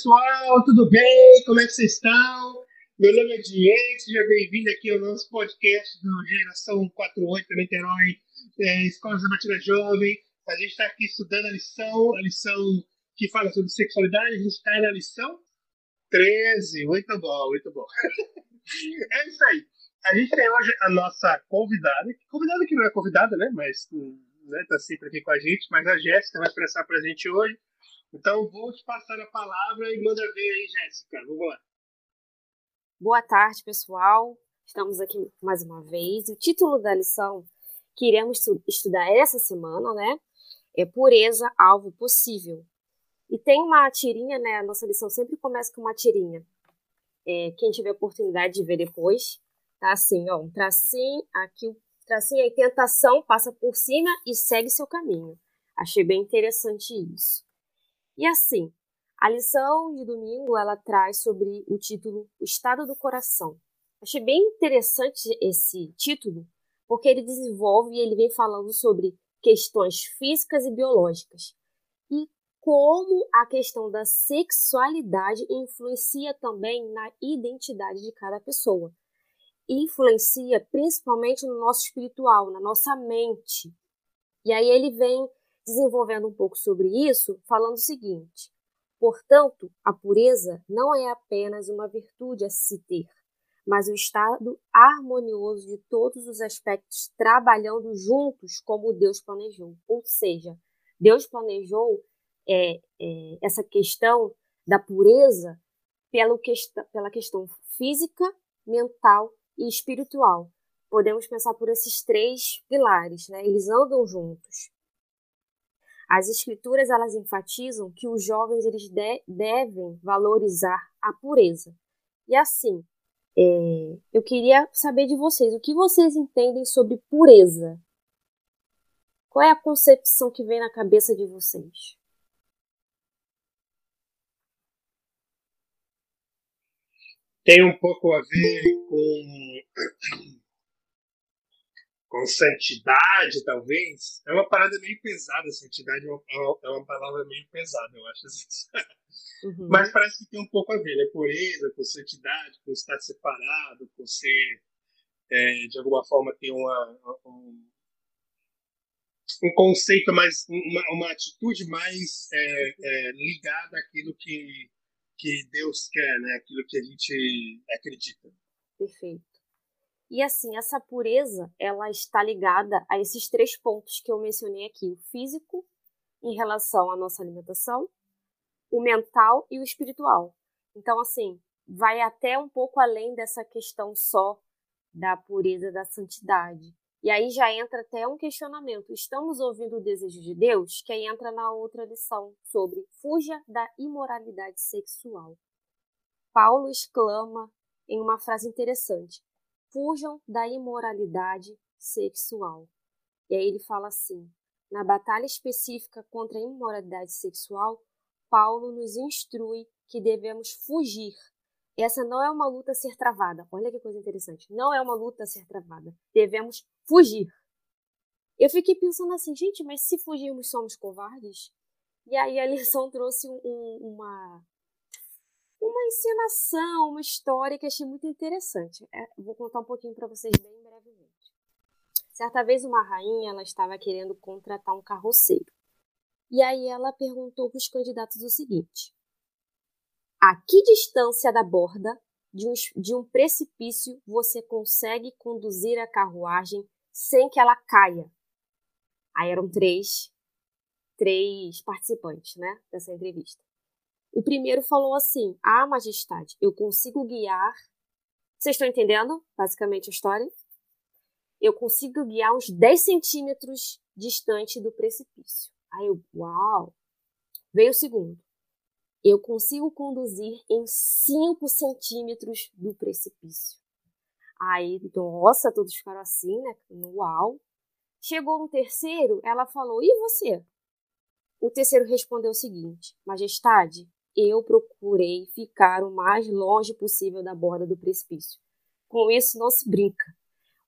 Pessoal, tudo bem? Como é que vocês estão? Meu nome é Diego, seja bem-vindo aqui ao nosso podcast do Geração 48 Niterói, é, Escola Sabatina Jovem. A gente está aqui estudando a lição, a lição que fala sobre sexualidade. A gente está na lição 13. Muito bom, muito bom. é isso aí. A gente tem hoje a nossa convidada, convidada que não é convidada, né? Mas né, tá sempre aqui com a gente, mas a Jéssica vai expressar a gente hoje. Então, vou te passar a palavra e manda ver aí, Jéssica. Vamos lá. Boa tarde, pessoal. Estamos aqui mais uma vez. O título da lição que iremos estudar essa semana, né, é Pureza, Alvo Possível. E tem uma tirinha, né, a nossa lição sempre começa com uma tirinha. É, quem tiver oportunidade de ver depois, tá assim, ó, um tracinho, aqui o tracinho aí, tentação, passa por cima e segue seu caminho. Achei bem interessante isso. E assim, a lição de domingo ela traz sobre o título O Estado do Coração. Achei bem interessante esse título, porque ele desenvolve e ele vem falando sobre questões físicas e biológicas. E como a questão da sexualidade influencia também na identidade de cada pessoa. Influencia principalmente no nosso espiritual, na nossa mente. E aí ele vem desenvolvendo um pouco sobre isso, falando o seguinte: portanto, a pureza não é apenas uma virtude a se ter, mas o estado harmonioso de todos os aspectos trabalhando juntos como Deus planejou. Ou seja, Deus planejou é, é, essa questão da pureza pela, questão, pela questão física, mental e espiritual. Podemos pensar por esses três pilares, né? Eles andam juntos. As escrituras elas enfatizam que os jovens eles de devem valorizar a pureza. E assim, é, eu queria saber de vocês o que vocês entendem sobre pureza. Qual é a concepção que vem na cabeça de vocês? Tem um pouco a ver com com santidade, talvez. É uma parada meio pesada, santidade é uma, é uma palavra meio pesada, eu acho. Uhum. Mas parece que tem um pouco a ver, né? Pureza, com santidade, com estar separado, com ser, é, de alguma forma, ter uma, um, um conceito mais, uma, uma atitude mais é, é, ligada àquilo que, que Deus quer, né? Aquilo que a gente acredita. Perfeito. E assim, essa pureza, ela está ligada a esses três pontos que eu mencionei aqui: o físico, em relação à nossa alimentação, o mental e o espiritual. Então, assim, vai até um pouco além dessa questão só da pureza, da santidade. E aí já entra até um questionamento: estamos ouvindo o desejo de Deus? Que aí entra na outra lição sobre fuja da imoralidade sexual. Paulo exclama em uma frase interessante: fujam da imoralidade sexual. E aí ele fala assim: na batalha específica contra a imoralidade sexual, Paulo nos instrui que devemos fugir. Essa não é uma luta a ser travada. Olha que coisa interessante. Não é uma luta a ser travada. Devemos fugir. Eu fiquei pensando assim, gente, mas se fugirmos somos covardes? E aí a lição trouxe um, uma uma encenação, uma história que achei muito interessante. É, vou contar um pouquinho para vocês bem brevemente. Certa vez uma rainha ela estava querendo contratar um carroceiro. E aí ela perguntou para os candidatos o seguinte: A que distância da borda de um, de um precipício você consegue conduzir a carruagem sem que ela caia? Aí eram três, três participantes, né, dessa entrevista. O primeiro falou assim: Ah, majestade, eu consigo guiar. Vocês estão entendendo basicamente a história? Eu consigo guiar uns 10 centímetros distante do precipício. Aí eu, uau! Veio o segundo. Eu consigo conduzir em 5 centímetros do precipício. Aí, nossa, todos ficaram assim, né? Uau! Chegou no terceiro, ela falou: E você? O terceiro respondeu o seguinte: Majestade, eu procurei ficar o mais longe possível da borda do precipício. Com isso, não se brinca.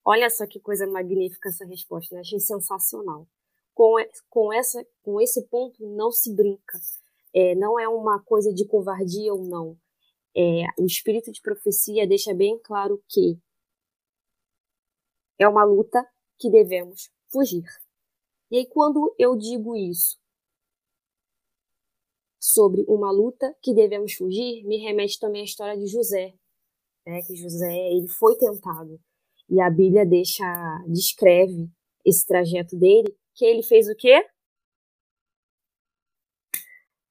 Olha só que coisa magnífica essa resposta, né? Achei sensacional. Com, com, essa, com esse ponto, não se brinca. É, não é uma coisa de covardia ou não. É, o espírito de profecia deixa bem claro que é uma luta que devemos fugir. E aí, quando eu digo isso sobre uma luta que devemos fugir, me remete também à história de José, né? Que José ele foi tentado e a Bíblia deixa descreve esse trajeto dele, que ele fez o quê?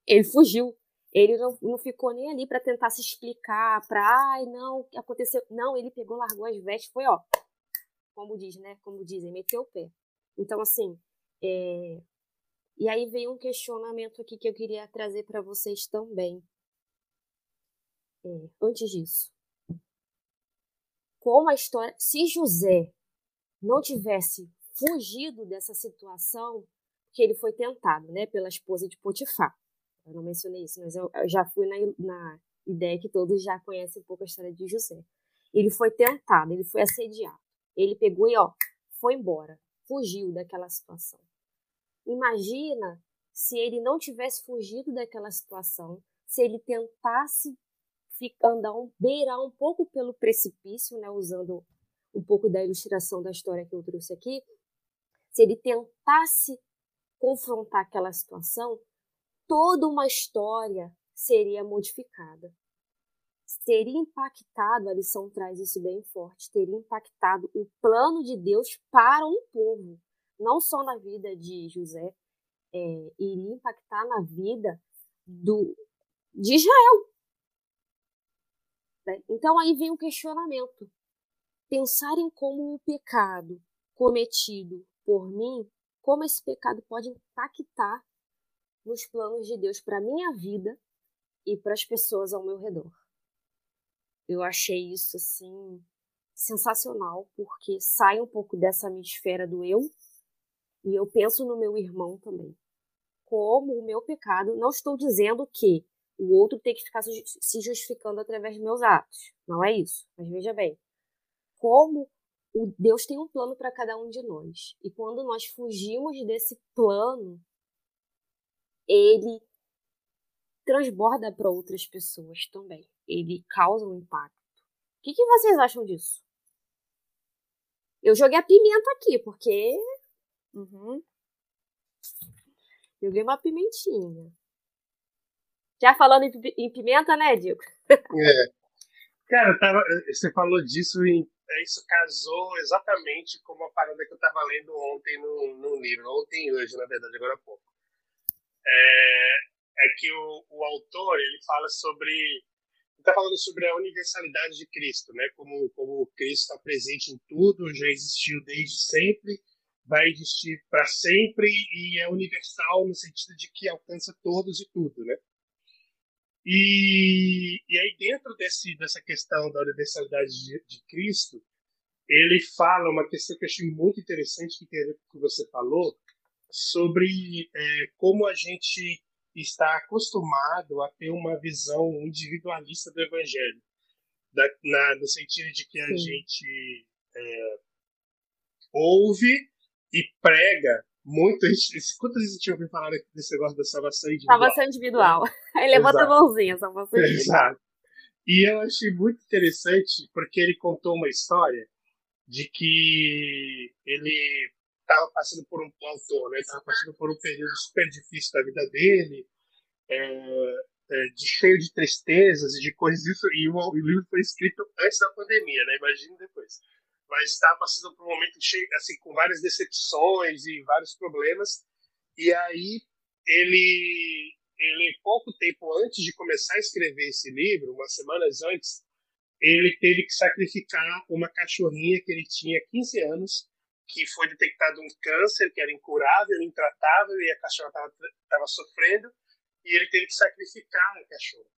Ele fugiu. Ele não, não ficou nem ali para tentar se explicar, para, ai, não, o que aconteceu? Não, ele pegou, largou as vestes, foi, ó, como diz, né? Como dizem, meteu o pé. Então, assim, é... e aí vem um questionamento aqui que eu queria trazer para vocês também. É, antes disso, como a história, se José não tivesse fugido dessa situação, que ele foi tentado, né, pela esposa de Potifar. Eu não mencionei isso, mas eu, eu já fui na, na ideia que todos já conhecem um pouco a história de José. Ele foi tentado, ele foi assediado. Ele pegou e ó, foi embora fugiu daquela situação. Imagina se ele não tivesse fugido daquela situação, se ele tentasse andar um, beirar um pouco pelo precipício, né, usando um pouco da ilustração da história que eu trouxe aqui, se ele tentasse confrontar aquela situação, toda uma história seria modificada. Teria impactado, a lição traz isso bem forte, teria impactado o plano de Deus para um povo, não só na vida de José, é, iria impactar na vida do, de Israel. Né? Então aí vem o questionamento. Pensar em como o pecado cometido por mim, como esse pecado pode impactar nos planos de Deus para minha vida e para as pessoas ao meu redor. Eu achei isso assim sensacional, porque sai um pouco dessa minha esfera do eu e eu penso no meu irmão também. Como o meu pecado, não estou dizendo que o outro tem que ficar se justificando através dos meus atos. Não é isso. Mas veja bem, como o Deus tem um plano para cada um de nós. E quando nós fugimos desse plano, ele transborda para outras pessoas também ele causa um impacto. O que, que vocês acham disso? Eu joguei a pimenta aqui, porque. Uhum. Joguei uma pimentinha. Já falando em pimenta, né, Diego? É. Cara, tava, você falou disso e é, isso casou exatamente com uma parada que eu tava lendo ontem no livro. Ontem e hoje, na verdade, agora há pouco. É, é que o, o autor ele fala sobre está falando sobre a universalidade de Cristo, né? Como, como Cristo está presente em tudo, já existiu desde sempre, vai existir para sempre e é universal no sentido de que alcança todos e tudo, né? E, e aí dentro desse, dessa questão da universalidade de, de Cristo, ele fala uma questão que eu achei muito interessante que tem a ver com o que você falou sobre é, como a gente está acostumado a ter uma visão individualista do evangelho, da, na, no sentido de que a Sim. gente é, ouve e prega muito. Quantas vezes a gente ouviu falar desse negócio da salvação individual? Salvação individual. Aí levanta a mãozinha, salvação individual. Exato. E eu achei muito interessante porque ele contou uma história de que ele estava passando por um autor, né? Estava passando por um período super difícil da vida dele, é, é, de cheio de tristezas e de coisas isso e o, o, livro foi escrito antes da pandemia, né? Imagina depois. Mas estava passando por um momento cheio, assim, com várias decepções e vários problemas. E aí ele, ele pouco tempo antes de começar a escrever esse livro, umas semanas antes, ele teve que sacrificar uma cachorrinha que ele tinha 15 anos que foi detectado um câncer que era incurável, intratável, e a cachorra estava sofrendo, e ele teve que sacrificar a cachorra.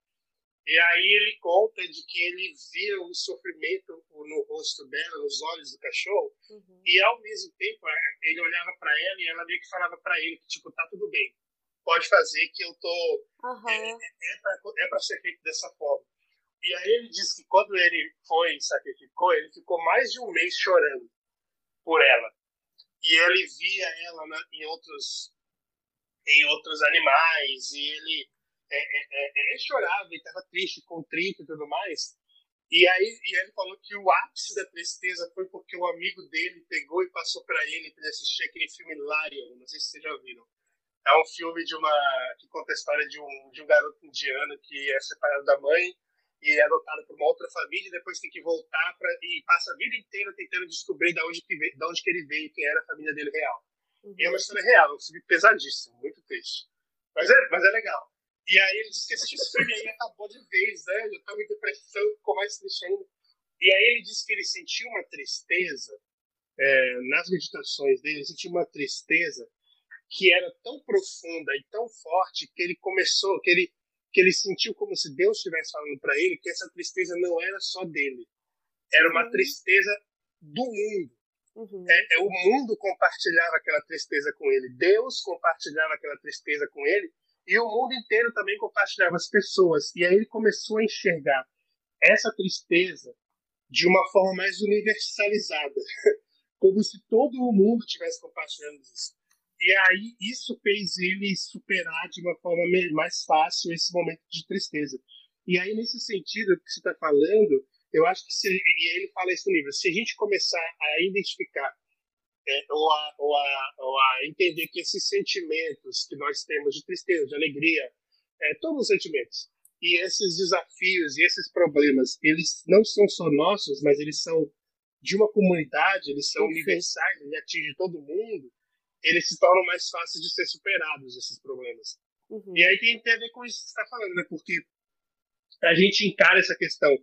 E aí ele conta de que ele via o sofrimento no rosto dela, nos olhos do cachorro, uhum. e ao mesmo tempo é, ele olhava para ela e ela meio que falava para ele que tipo tá tudo bem, pode fazer que eu tô uhum. é, é, é para é ser feito dessa forma. E aí ele disse que quando ele foi e sacrificou, ele ficou mais de um mês chorando por ela. E ele via ela na, em outros em outros animais e ele é, é, é, ele chorava, ele estava triste, contrito e tudo mais. E aí e ele falou que o ápice da tristeza foi porque o amigo dele pegou e passou para ele para assistir aquele filme Lion, não sei se vocês já viram. É um filme de uma que conta a história de um, de um garoto indiano que é separado da mãe e é adotado por uma outra família e depois tem que voltar para e passa a vida inteira tentando descobrir de onde que veio, de onde que ele veio, quem era a família dele real. Uhum. E é uma história real, é um filme pesadíssimo, muito triste. Mas é, mas é legal. E aí ele disse que esse filme aí acabou de vez, né? Eu tava em depressão, ficou mais triste ainda. E aí ele disse que ele sentiu uma tristeza é, nas meditações dele, ele sentiu uma tristeza que era tão profunda e tão forte que ele começou, que ele que ele sentiu como se Deus estivesse falando para ele que essa tristeza não era só dele, era uma uhum. tristeza do mundo. Uhum. É, é, o mundo compartilhava aquela tristeza com ele, Deus compartilhava aquela tristeza com ele e o mundo inteiro também compartilhava as pessoas. E aí ele começou a enxergar essa tristeza de uma forma mais universalizada, como se todo o mundo estivesse compartilhando isso. E aí isso fez ele superar de uma forma mais fácil esse momento de tristeza. E aí, nesse sentido que você está falando, eu acho que se, e ele fala isso no livro, se a gente começar a identificar é, ou, a, ou, a, ou, a, entender que esses sentimentos que nós temos de tristeza, de alegria, é, todos os sentimentos, e esses desafios e esses problemas, eles não são só nossos, mas eles são de uma comunidade, eles são universais, eles atingem todo mundo, eles se tornam mais fáceis de ser superados, esses problemas. Uhum. E aí tem, tem a ver com isso que você está falando, né? Porque a gente encara essa questão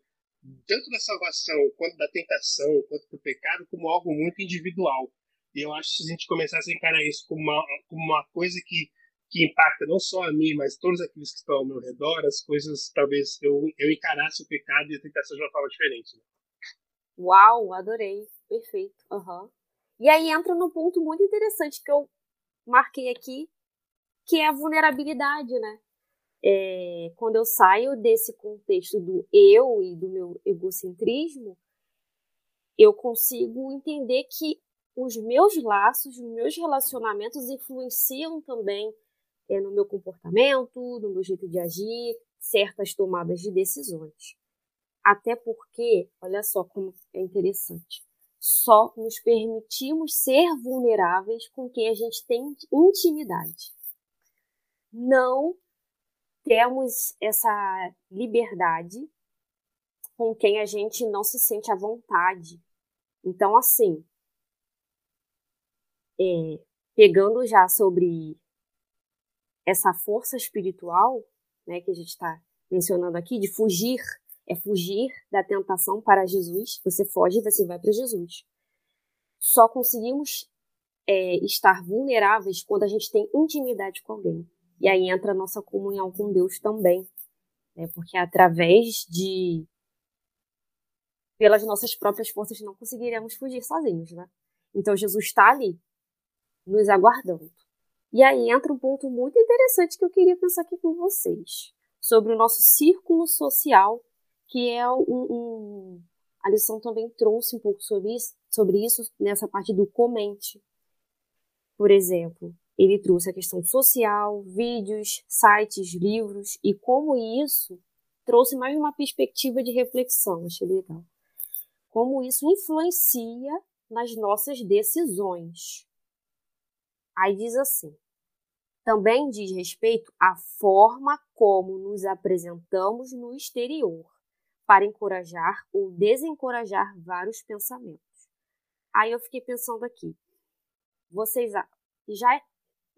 tanto da salvação, quanto da tentação, quanto do pecado, como algo muito individual. E eu acho que se a gente começasse a encarar isso como uma, como uma coisa que, que impacta não só a mim, mas todos aqueles que estão ao meu redor, as coisas, talvez eu, eu encarasse o pecado e a tentação de uma forma diferente. Né? Uau, adorei. Perfeito. Uhum. E aí entra no ponto muito interessante que eu marquei aqui, que é a vulnerabilidade, né? É, quando eu saio desse contexto do eu e do meu egocentrismo, eu consigo entender que os meus laços, os meus relacionamentos influenciam também é, no meu comportamento, no meu jeito de agir, certas tomadas de decisões. Até porque, olha só como é interessante só nos permitimos ser vulneráveis com quem a gente tem intimidade. Não temos essa liberdade com quem a gente não se sente à vontade. Então, assim, é, pegando já sobre essa força espiritual, né, que a gente está mencionando aqui, de fugir é fugir da tentação para Jesus. Você foge e você vai para Jesus. Só conseguimos é, estar vulneráveis quando a gente tem intimidade com alguém. E aí entra a nossa comunhão com Deus também. Né? Porque através de. Pelas nossas próprias forças não conseguiremos fugir sozinhos, né? Então Jesus está ali, nos aguardando. E aí entra um ponto muito interessante que eu queria pensar aqui com vocês. Sobre o nosso círculo social que é um, um, a lição também trouxe um pouco sobre isso, sobre isso nessa parte do comente. Por exemplo, ele trouxe a questão social, vídeos, sites, livros e como isso trouxe mais uma perspectiva de reflexão, achei legal. Como isso influencia nas nossas decisões. Aí diz assim: também diz respeito à forma como nos apresentamos no exterior para encorajar ou desencorajar vários pensamentos. Aí eu fiquei pensando aqui, vocês já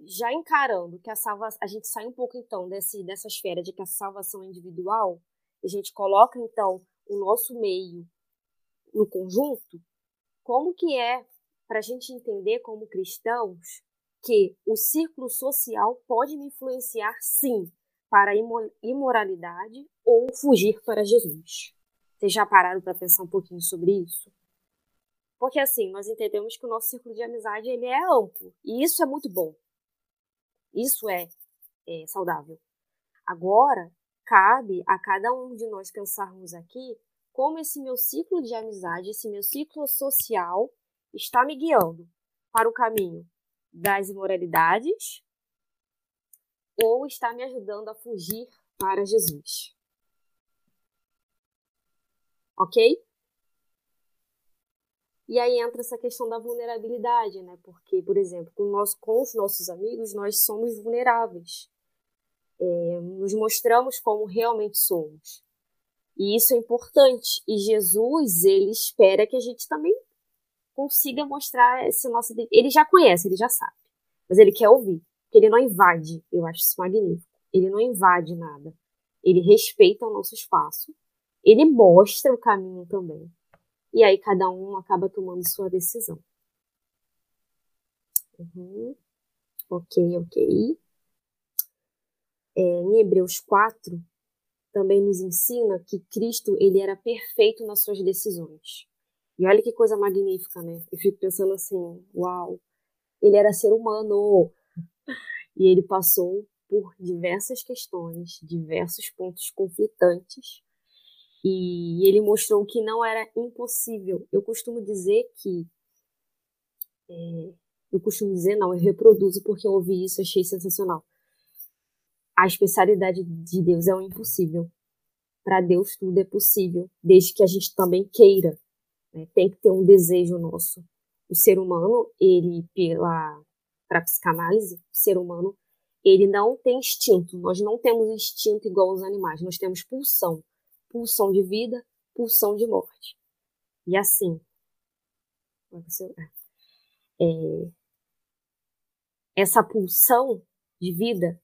já encarando que a salvação, a gente sai um pouco então desse dessa esfera de que a salvação é individual, a gente coloca então o nosso meio no conjunto, como que é para a gente entender como cristãos que o círculo social pode me influenciar sim para a imoralidade ou fugir para Jesus. Vocês já pararam para pensar um pouquinho sobre isso? Porque assim, nós entendemos que o nosso círculo de amizade ele é amplo e isso é muito bom. Isso é, é saudável. Agora, cabe a cada um de nós pensarmos aqui como esse meu ciclo de amizade, esse meu ciclo social está me guiando para o caminho das imoralidades ou está me ajudando a fugir para Jesus. Ok? E aí entra essa questão da vulnerabilidade, né? Porque, por exemplo, com, nós, com os nossos amigos, nós somos vulneráveis. É, nos mostramos como realmente somos. E isso é importante. E Jesus, ele espera que a gente também consiga mostrar esse nosso. Ele já conhece, ele já sabe. Mas ele quer ouvir. Porque ele não invade. Eu acho isso magnífico. Ele não invade nada. Ele respeita o nosso espaço. Ele mostra o caminho também. E aí cada um acaba tomando sua decisão. Uhum. Ok, ok. É, em Hebreus 4, também nos ensina que Cristo ele era perfeito nas suas decisões. E olha que coisa magnífica, né? Eu fico pensando assim, uau, ele era ser humano e ele passou por diversas questões, diversos pontos conflitantes e ele mostrou que não era impossível. Eu costumo dizer que é, eu costumo dizer não, eu reproduzo porque eu ouvi isso, achei sensacional a especialidade de Deus é o impossível. Para Deus tudo é possível, desde que a gente também queira. Né? Tem que ter um desejo nosso. O ser humano, ele pela para psicanálise, o ser humano, ele não tem instinto. Nós não temos instinto igual aos animais. Nós temos pulsão, pulsão de vida, pulsão de morte. E assim, é, essa pulsão de vida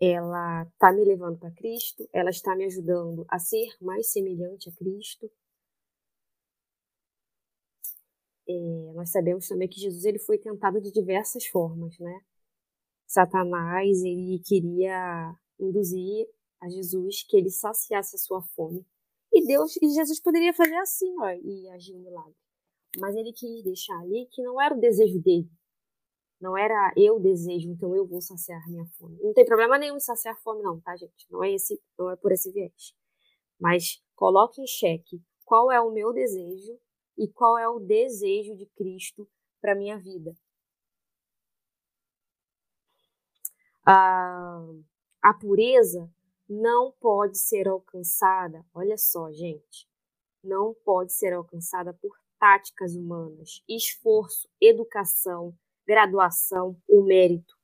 ela está me levando para Cristo, ela está me ajudando a ser mais semelhante a Cristo. É, nós sabemos também que Jesus ele foi tentado de diversas formas, né? Satanás ele queria induzir a Jesus que ele saciasse a sua fome. E Deus e Jesus poderia fazer assim, ó, e agir um milagre. Mas ele quis deixar ali que não era o desejo dele, não era eu desejo, então eu vou saciar minha fome. Não tem problema nenhum em saciar fome, não, tá, gente? Não é esse, não é por esse viés. Mas coloque em xeque qual é o meu desejo e qual é o desejo de Cristo para minha vida. A, a pureza não pode ser alcançada, olha só, gente, não pode ser alcançada por táticas humanas, esforço, educação, graduação ou mérito,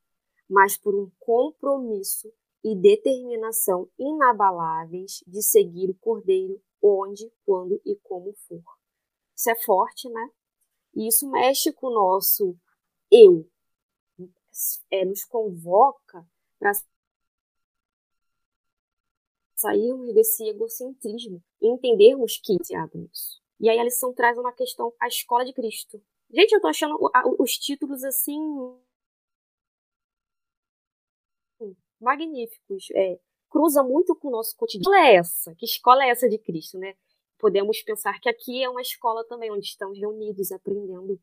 mas por um compromisso e determinação inabaláveis de seguir o Cordeiro onde, quando e como for. Isso é forte, né? E isso mexe com o nosso eu. É, nos convoca para sairmos desse egocentrismo e entendermos que é nisso. E aí a lição traz uma questão, a escola de Cristo. Gente, eu tô achando os títulos assim. magníficos. É, cruza muito com o nosso cotidiano. Que escola é essa? Que escola é essa de Cristo, né? Podemos pensar que aqui é uma escola também onde estamos reunidos aprendendo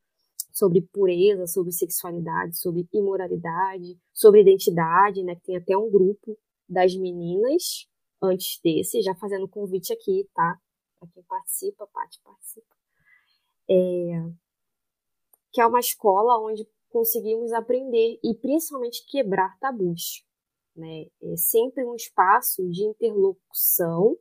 sobre pureza, sobre sexualidade, sobre imoralidade, sobre identidade, né? Que tem até um grupo das meninas antes desse, já fazendo convite aqui, tá? Para quem participa, Paty participa. É, que é uma escola onde conseguimos aprender e principalmente quebrar tabus. Né? É sempre um espaço de interlocução,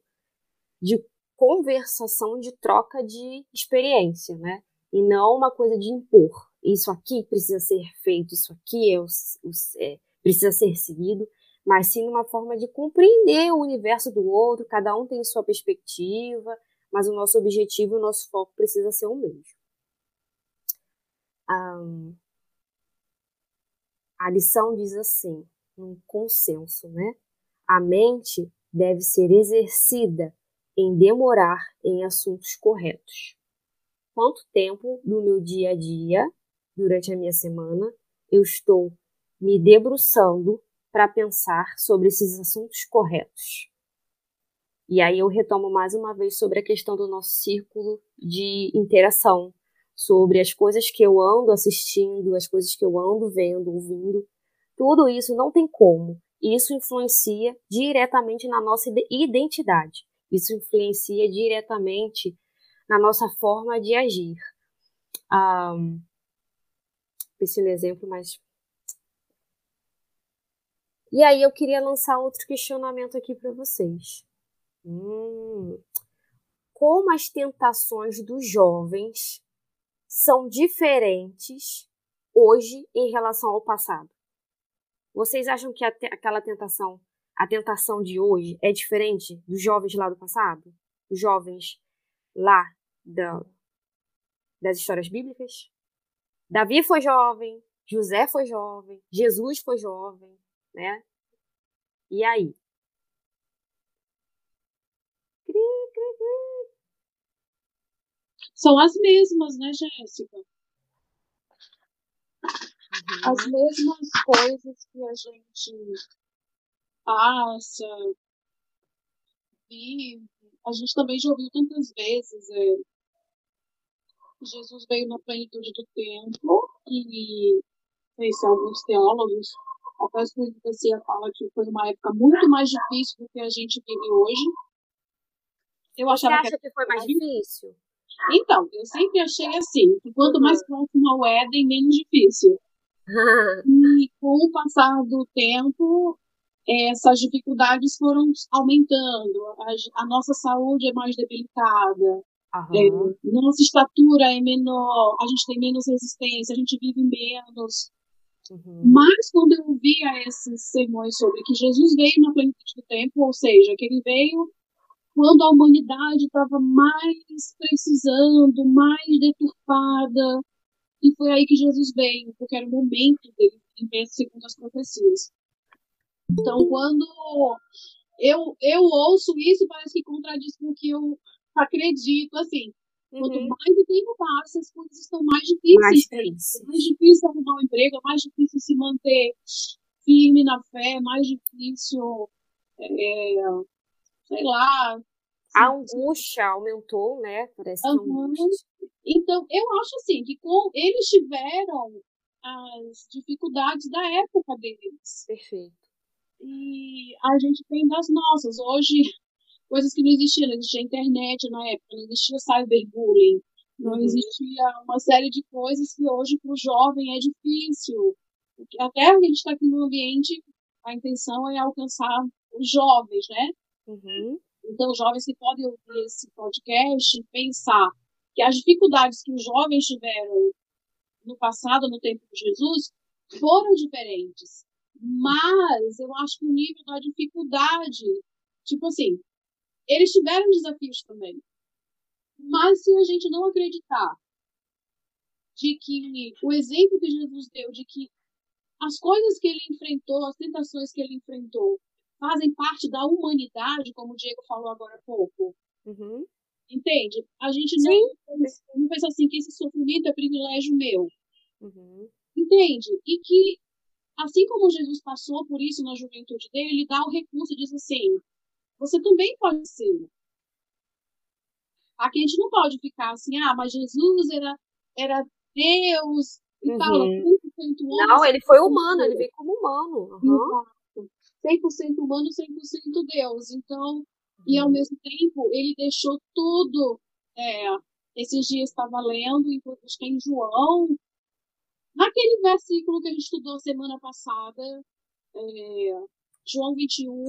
de conversação, de troca de experiência, né? E não uma coisa de impor. Isso aqui precisa ser feito, isso aqui é, o, o, é precisa ser seguido, mas sim uma forma de compreender o universo do outro, cada um tem sua perspectiva, mas o nosso objetivo, o nosso foco precisa ser o mesmo a lição diz assim, um consenso, né? A mente deve ser exercida em demorar em assuntos corretos. Quanto tempo do meu dia a dia durante a minha semana, eu estou me debruçando para pensar sobre esses assuntos corretos. E aí eu retomo mais uma vez sobre a questão do nosso círculo de interação, sobre as coisas que eu ando assistindo, as coisas que eu ando vendo, ouvindo. Tudo isso não tem como. Isso influencia diretamente na nossa identidade. Isso influencia diretamente na nossa forma de agir. Um, pensei no exemplo, mas. E aí eu queria lançar outro questionamento aqui para vocês. Hum, como as tentações dos jovens são diferentes hoje em relação ao passado? Vocês acham que aquela tentação, a tentação de hoje, é diferente dos jovens lá do passado? Dos jovens lá da, das histórias bíblicas? Davi foi jovem, José foi jovem, Jesus foi jovem, né? E aí? São as mesmas, né, Jéssica? Uhum. As mesmas coisas que a gente passa, vive. A gente também já ouviu tantas vezes. É, Jesus veio na plenitude do tempo e fez alguns teólogos. Até a profecia fala que foi uma época muito mais difícil do que a gente vive hoje. Eu achava Você acha que, que foi mais difícil? Então, eu sempre achei assim, que quanto mais próximo ao Éden, menos difícil. e com o passar do tempo, essas dificuldades foram aumentando. A, a nossa saúde é mais debilitada. É, nossa estatura é menor, a gente tem menos resistência, a gente vive menos. Uhum. Mas quando eu ouvia esses sermões sobre que Jesus veio na plenitude do tempo, ou seja, que ele veio quando a humanidade estava mais precisando, mais deturpada. E foi aí que Jesus veio, porque era o momento dele segundo as profecias. Então, quando eu, eu ouço isso, parece que contradiz com o que eu acredito, assim. Quanto uhum. mais o tempo passa, as coisas estão mais difíceis. Mais, é mais difícil arrumar um emprego, é mais difícil se manter firme na fé, é mais difícil é, sei lá. A angústia aumentou, né? Parece uhum. Então, eu acho assim, que com, eles tiveram as dificuldades da época deles. Perfeito. E a gente tem das nossas. Hoje, coisas que não existiam, não existia internet na época, não existia cyberbullying, não uhum. existia uma série de coisas que hoje para o jovem é difícil. Até a gente está aqui no ambiente, a intenção é alcançar os jovens, né? Uhum. Então, jovens que podem ouvir esse podcast pensar que as dificuldades que os jovens tiveram no passado, no tempo de Jesus, foram diferentes. Mas eu acho que o nível da dificuldade, tipo assim, eles tiveram desafios também. Mas se a gente não acreditar de que o exemplo que Jesus deu, de que as coisas que ele enfrentou, as tentações que ele enfrentou, fazem parte da humanidade, como o Diego falou agora há pouco. Uhum. Entende? A gente não, não pensa assim que esse sofrimento é privilégio meu. Uhum. Entende? E que, assim como Jesus passou por isso na juventude dele, ele dá o recurso e diz assim: você também pode ser. Aqui a gente não pode ficar assim, ah, mas Jesus era, era Deus e uhum. tal, 100% homem. Não, ele foi humano, ele veio como humano. Uhum. 100% humano, 100% Deus. Então, e ao uhum. mesmo tempo, ele deixou tudo. É, esses dias estava lendo, acho que é em João, naquele versículo que a gente estudou semana passada, é, João 21,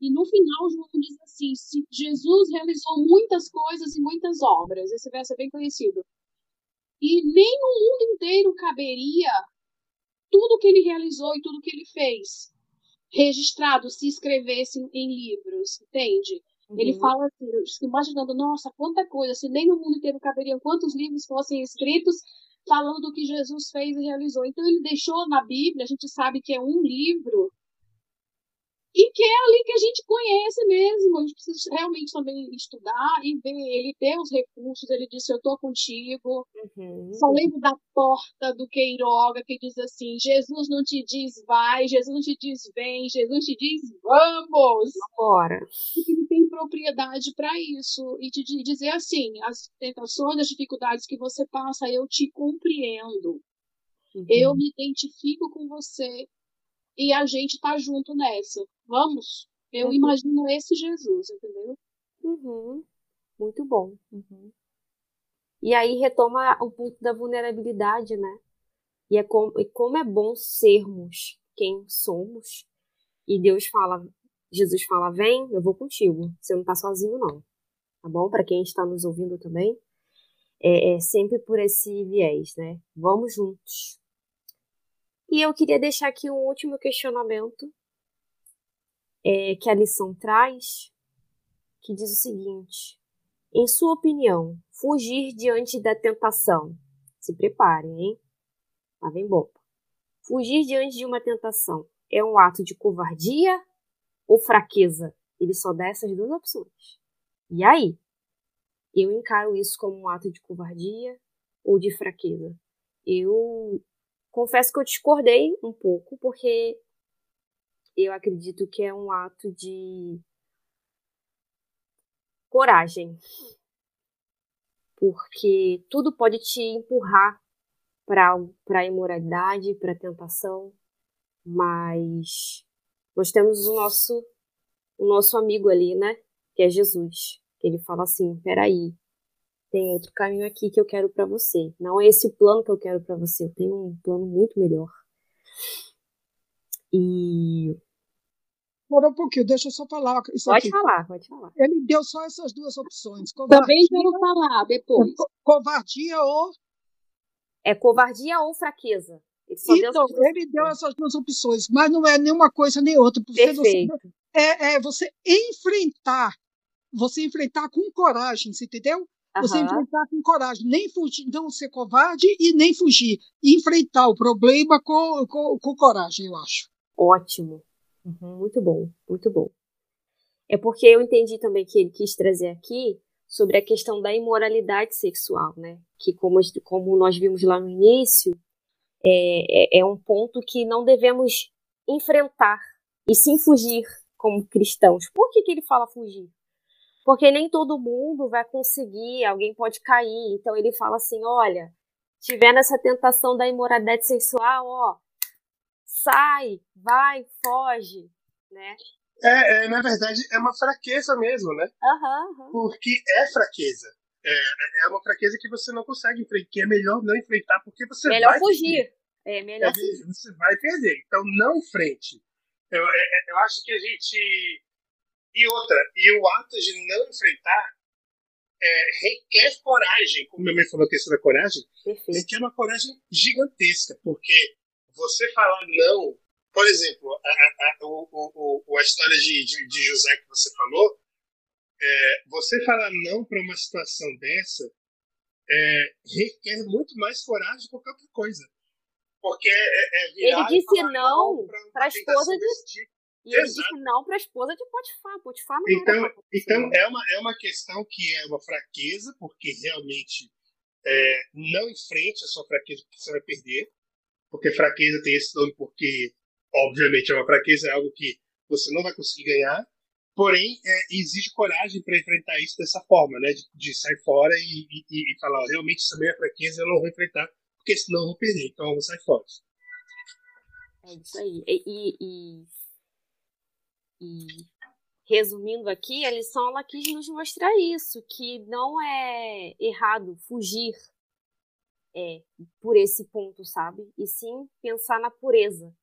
e no final João diz assim: Jesus realizou muitas coisas e muitas obras. Esse verso é bem conhecido. E nem o mundo inteiro caberia tudo que ele realizou e tudo que ele fez registrado se escrevessem em livros, entende? Uhum. Ele fala assim, imaginando, nossa, quanta coisa, se nem no mundo inteiro caberiam quantos livros fossem escritos falando do que Jesus fez e realizou. Então ele deixou na Bíblia, a gente sabe que é um livro e que é ali que a gente conhece mesmo. A gente precisa realmente também estudar e ver. Ele ter os recursos, ele disse: Eu estou contigo. Uhum. Só lembro da porta do Queiroga que diz assim: Jesus não te diz vai, Jesus não te diz vem, Jesus te diz vamos. Agora. Porque ele tem propriedade para isso. E te dizer assim: as tentações, as dificuldades que você passa, eu te compreendo. Uhum. Eu me identifico com você e a gente tá junto nessa. Vamos? Eu uhum. imagino esse Jesus, entendeu? Uhum. Muito bom. Uhum. E aí retoma o ponto da vulnerabilidade, né? E é como, e como é bom sermos quem somos. E Deus fala, Jesus fala: vem, eu vou contigo. Você não tá sozinho, não. Tá bom? Para quem está nos ouvindo também. É, é sempre por esse viés, né? Vamos juntos. E eu queria deixar aqui um último questionamento é, que a lição traz, que diz o seguinte: em sua opinião, fugir diante da tentação. Se preparem, hein? Lá vem bomba. Fugir diante de uma tentação é um ato de covardia ou fraqueza? Ele só dá essas duas opções. E aí? Eu encaro isso como um ato de covardia ou de fraqueza? Eu confesso que eu discordei um pouco, porque eu acredito que é um ato de coragem. Porque tudo pode te empurrar para a imoralidade, para a tentação, mas nós temos o nosso o nosso amigo ali, né? Que é Jesus. Ele fala assim: peraí, tem outro caminho aqui que eu quero para você. Não é esse o plano que eu quero para você. Eu tenho um plano muito melhor. E. Espera um pouquinho, deixa eu só falar. Isso pode aqui. falar, pode falar. Ele deu só essas duas opções. Covardia, Também quero falar depois. covardia ou. É covardia ou fraqueza. Ele então, deu ele deu essas duas opções, mas não é nenhuma coisa nem outra. Perfeito. Você, é, é você enfrentar, você enfrentar com coragem, você entendeu? Você enfrentar com coragem, nem fugir, não ser covarde e nem fugir. enfrentar o problema com, com, com coragem, eu acho. Ótimo. Uhum, muito bom, muito bom. É porque eu entendi também que ele quis trazer aqui sobre a questão da imoralidade sexual, né? Que como, como nós vimos lá no início, é, é, é um ponto que não devemos enfrentar e sim fugir como cristãos. Por que, que ele fala fugir? Porque nem todo mundo vai conseguir, alguém pode cair. Então ele fala assim: olha, tiver nessa tentação da imoralidade sexual, ó, sai, vai, foge, né? É, é na verdade, é uma fraqueza mesmo, né? Uhum, uhum. Porque é fraqueza. É, é uma fraqueza que você não consegue enfrentar, que é melhor não enfrentar, porque você melhor vai fugir. Perder. É melhor é, fugir. Você vai perder. Então não enfrente. Eu, eu, é, é, eu acho que a gente e outra, e o ato de não enfrentar é, requer coragem, como minha mãe falou a questão da coragem, Perfeito. requer uma coragem gigantesca, porque você falar não, por exemplo, a, a, a, o, o, a história de, de, de, José que você falou, é, você falar não para uma situação dessa é, requer muito mais coragem do que qualquer outra coisa. Porque é, é, é Ele disse não para a esposa de, tipo. E ele disse não para a esposa de Potifar. Potifar não então, Então, é uma, é uma questão que é uma fraqueza, porque realmente é, não enfrente a sua fraqueza, porque você vai perder. Porque fraqueza tem esse nome porque, obviamente, é uma fraqueza, é algo que você não vai conseguir ganhar. Porém, é, exige coragem para enfrentar isso dessa forma, né? De, de sair fora e, e, e falar, realmente isso é fraqueza, eu não vou enfrentar, porque senão eu vou perder, então eu vou sair fora. É isso aí. E, e, e resumindo aqui, a lição ela quis nos mostrar isso, que não é errado fugir é, por esse ponto, sabe? E sim pensar na pureza.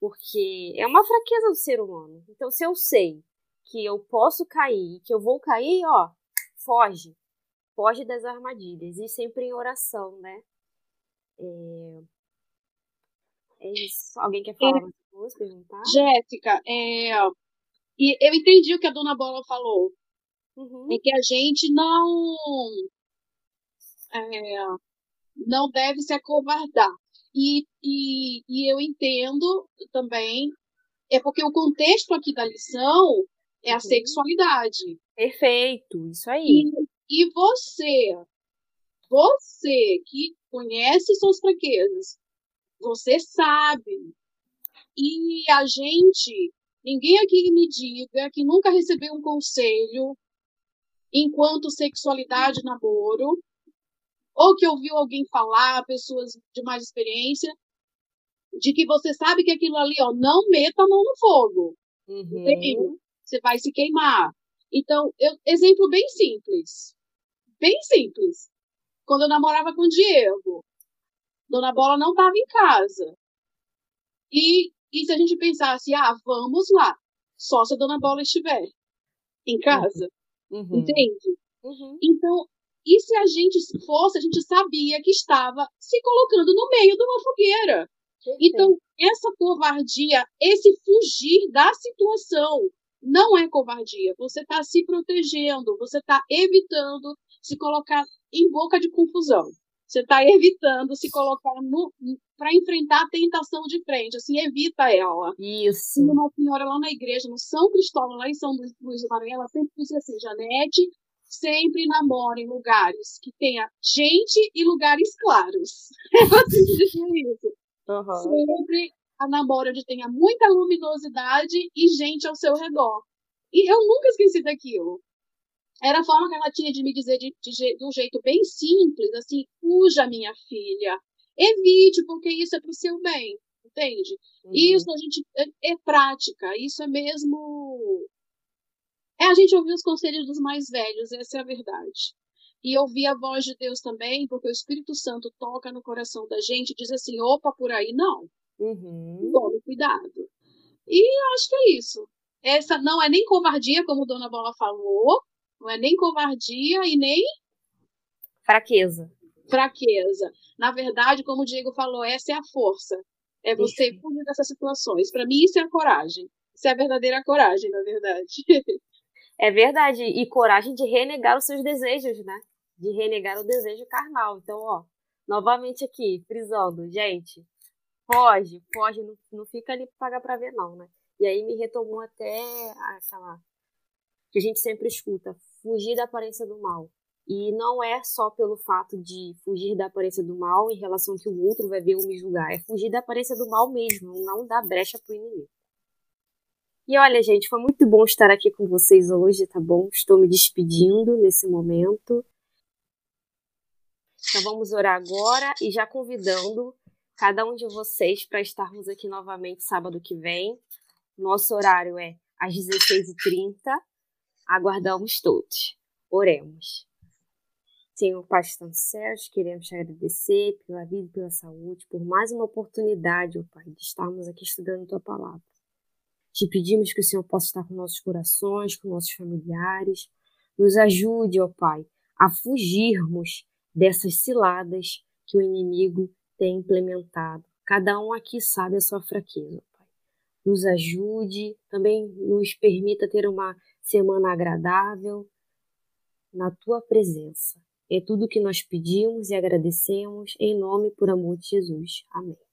Porque é uma fraqueza do ser humano. Então, se eu sei que eu posso cair, que eu vou cair, ó, foge. Foge das armadilhas. E sempre em oração, né? É, é isso. Alguém quer falar é, mais coisa, perguntar? Jéssica, é, e eu entendi o que a dona Bola falou. Uhum. É que a gente não. É, não deve se acovardar. E, e, e eu entendo também É porque o contexto aqui da lição é a uhum. sexualidade. Perfeito, isso aí. E, e você, você que conhece suas fraquezas, você sabe. E a gente, ninguém aqui me diga que nunca recebeu um conselho enquanto sexualidade namoro, ou que ouviu alguém falar, pessoas de mais experiência, de que você sabe que aquilo ali, ó, não meta a mão no fogo. Uhum. Você vai se queimar. Então, eu, exemplo bem simples. Bem simples. Quando eu namorava com o Diego, Dona Bola não estava em casa. E, e se a gente pensasse, ah, vamos lá, só se a Dona Bola estiver em casa. Uhum. Entende? Uhum. Então, e se a gente fosse, a gente sabia que estava se colocando no meio de uma fogueira. Então, essa covardia, esse fugir da situação, não é covardia. Você está se protegendo, você está evitando se colocar em boca de confusão. Você está evitando se colocar para enfrentar a tentação de frente, assim, evita ela. Isso. Tinha uma senhora lá na igreja, no São Cristóvão, lá em São Luís do Maranhão, ela sempre disse assim, Janete, sempre namore em lugares que tenha gente e lugares claros. Ela sempre dizia isso. Uhum. Sempre a namora onde tenha muita luminosidade e gente ao seu redor. E eu nunca esqueci daquilo. Era a forma que ela tinha de me dizer de, de, de um jeito bem simples, assim, fuja, minha filha. Evite, porque isso é para o seu bem, entende? Uhum. Isso a gente é, é, prática, isso é mesmo. É a gente ouvir os conselhos dos mais velhos, essa é a verdade. E ouvir a voz de Deus também, porque o Espírito Santo toca no coração da gente e diz assim: opa, por aí não. Uhum. Tome cuidado. E acho que é isso. Essa não é nem covardia, como Dona Bola falou, não é nem covardia e nem fraqueza. Fraqueza. Na verdade, como o Diego falou, essa é a força. É você fugir dessas situações. Para mim, isso é a coragem. Isso é a verdadeira coragem, na verdade. É verdade. E coragem de renegar os seus desejos, né? De renegar o desejo carnal. Então, ó, novamente aqui, frisando, gente, foge, foge, não, não fica ali pagar pra ver, não, né? E aí me retomou até aquela que a gente sempre escuta, fugir da aparência do mal. E não é só pelo fato de fugir da aparência do mal em relação que o outro vai ver ou me julgar, é fugir da aparência do mal mesmo, não dar brecha pro inimigo. E olha, gente, foi muito bom estar aqui com vocês hoje, tá bom? Estou me despedindo nesse momento. Então vamos orar agora e já convidando cada um de vocês para estarmos aqui novamente sábado que vem. Nosso horário é às 16h30 aguardamos todos. Oremos. Senhor Pai que nos céus, queremos te agradecer pela vida e pela saúde, por mais uma oportunidade, ó Pai, de estarmos aqui estudando Tua Palavra. Te pedimos que o Senhor possa estar com nossos corações, com nossos familiares. Nos ajude, ó Pai, a fugirmos dessas ciladas que o inimigo tem implementado. Cada um aqui sabe a sua fraqueza, Pai. Nos ajude, também nos permita ter uma semana agradável na tua presença. É tudo que nós pedimos e agradecemos em nome por amor de Jesus. Amém.